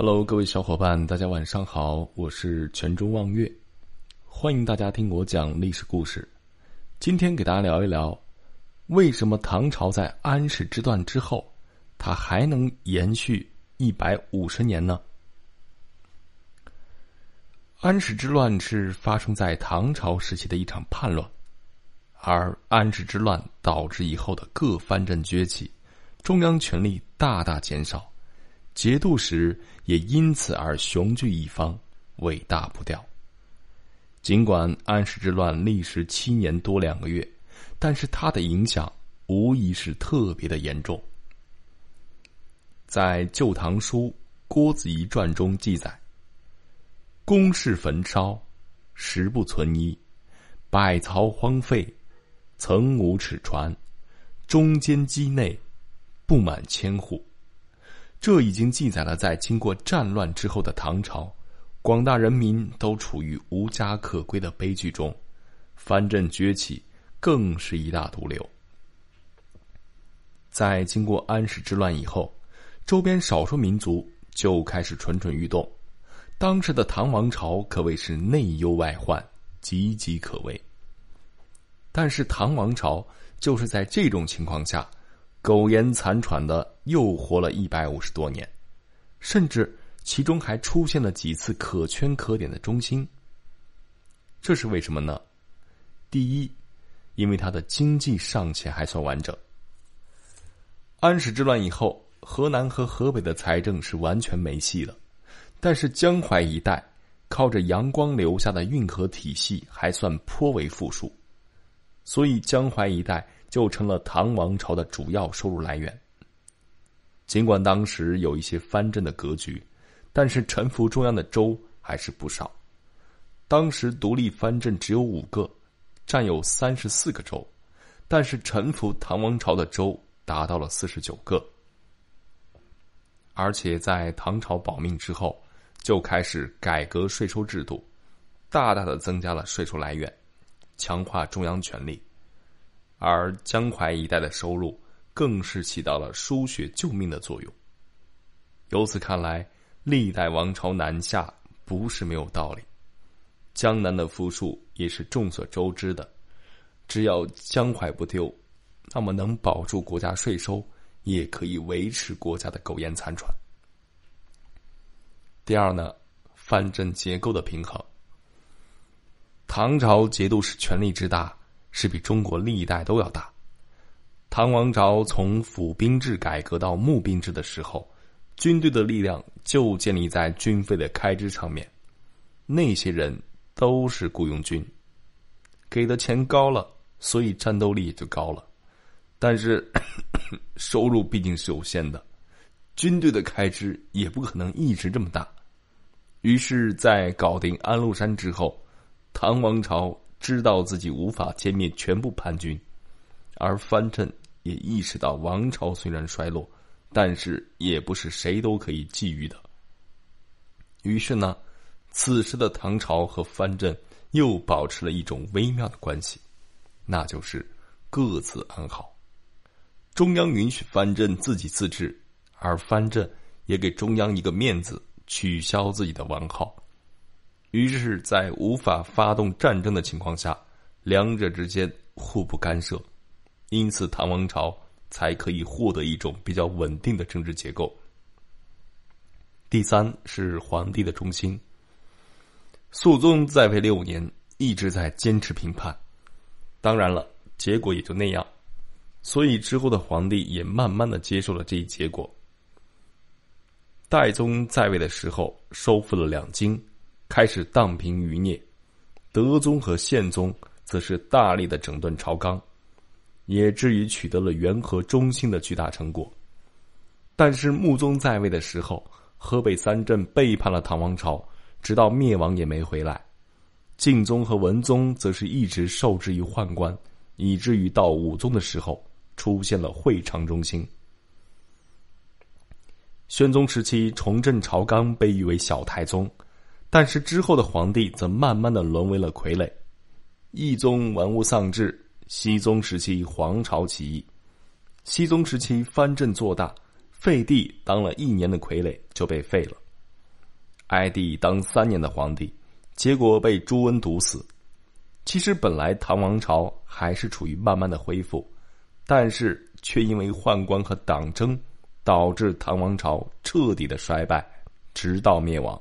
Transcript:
Hello，各位小伙伴，大家晚上好，我是泉州望月，欢迎大家听我讲历史故事。今天给大家聊一聊，为什么唐朝在安史之乱之后，它还能延续一百五十年呢？安史之乱是发生在唐朝时期的一场叛乱，而安史之乱导致以后的各藩镇崛起，中央权力大大减少。节度使也因此而雄踞一方，尾大不掉。尽管安史之乱历时七年多两个月，但是它的影响无疑是特别的严重。在《旧唐书·郭子仪传》中记载：“宫室焚烧，食不存衣，百槽荒废，曾无尺船，中间畿内不满千户。”这已经记载了，在经过战乱之后的唐朝，广大人民都处于无家可归的悲剧中，藩镇崛起更是一大毒瘤。在经过安史之乱以后，周边少数民族就开始蠢蠢欲动，当时的唐王朝可谓是内忧外患，岌岌可危。但是唐王朝就是在这种情况下。苟延残喘的又活了一百五十多年，甚至其中还出现了几次可圈可点的中心。这是为什么呢？第一，因为他的经济尚且还算完整。安史之乱以后，河南和河北的财政是完全没戏了，但是江淮一带靠着杨光留下的运河体系还算颇为富庶，所以江淮一带。就成了唐王朝的主要收入来源。尽管当时有一些藩镇的格局，但是臣服中央的州还是不少。当时独立藩镇只有五个，占有三十四个州，但是臣服唐王朝的州达到了四十九个。而且在唐朝保命之后，就开始改革税收制度，大大的增加了税收来源，强化中央权力。而江淮一带的收入更是起到了输血救命的作用。由此看来，历代王朝南下不是没有道理。江南的富庶也是众所周知的。只要江淮不丢，那么能保住国家税收，也可以维持国家的苟延残喘。第二呢，藩镇结构的平衡。唐朝节度使权力之大。是比中国历代都要大。唐王朝从府兵制改革到募兵制的时候，军队的力量就建立在军费的开支上面。那些人都是雇佣军，给的钱高了，所以战斗力就高了。但是 收入毕竟是有限的，军队的开支也不可能一直这么大。于是，在搞定安禄山之后，唐王朝。知道自己无法歼灭全部叛军，而藩镇也意识到王朝虽然衰落，但是也不是谁都可以觊觎的。于是呢，此时的唐朝和藩镇又保持了一种微妙的关系，那就是各自安好。中央允许藩镇自己自治，而藩镇也给中央一个面子，取消自己的王号。于是，在无法发动战争的情况下，两者之间互不干涉，因此唐王朝才可以获得一种比较稳定的政治结构。第三是皇帝的忠心。肃宗在位六年，一直在坚持平叛，当然了，结果也就那样，所以之后的皇帝也慢慢的接受了这一结果。代宗在位的时候，收复了两京。开始荡平余孽，德宗和宪宗则是大力的整顿朝纲，也至于取得了元和中兴的巨大成果。但是穆宗在位的时候，河北三镇背叛了唐王朝，直到灭亡也没回来。敬宗和文宗则是一直受制于宦官，以至于到武宗的时候出现了会昌中兴。宣宗时期重振朝纲，被誉为小太宗。但是之后的皇帝则慢慢的沦为了傀儡，懿宗玩物丧志，熹宗时期皇朝起义，熹宗时期藩镇做大，废帝当了一年的傀儡就被废了，哀帝当三年的皇帝，结果被朱温毒死。其实本来唐王朝还是处于慢慢的恢复，但是却因为宦官和党争，导致唐王朝彻底的衰败，直到灭亡。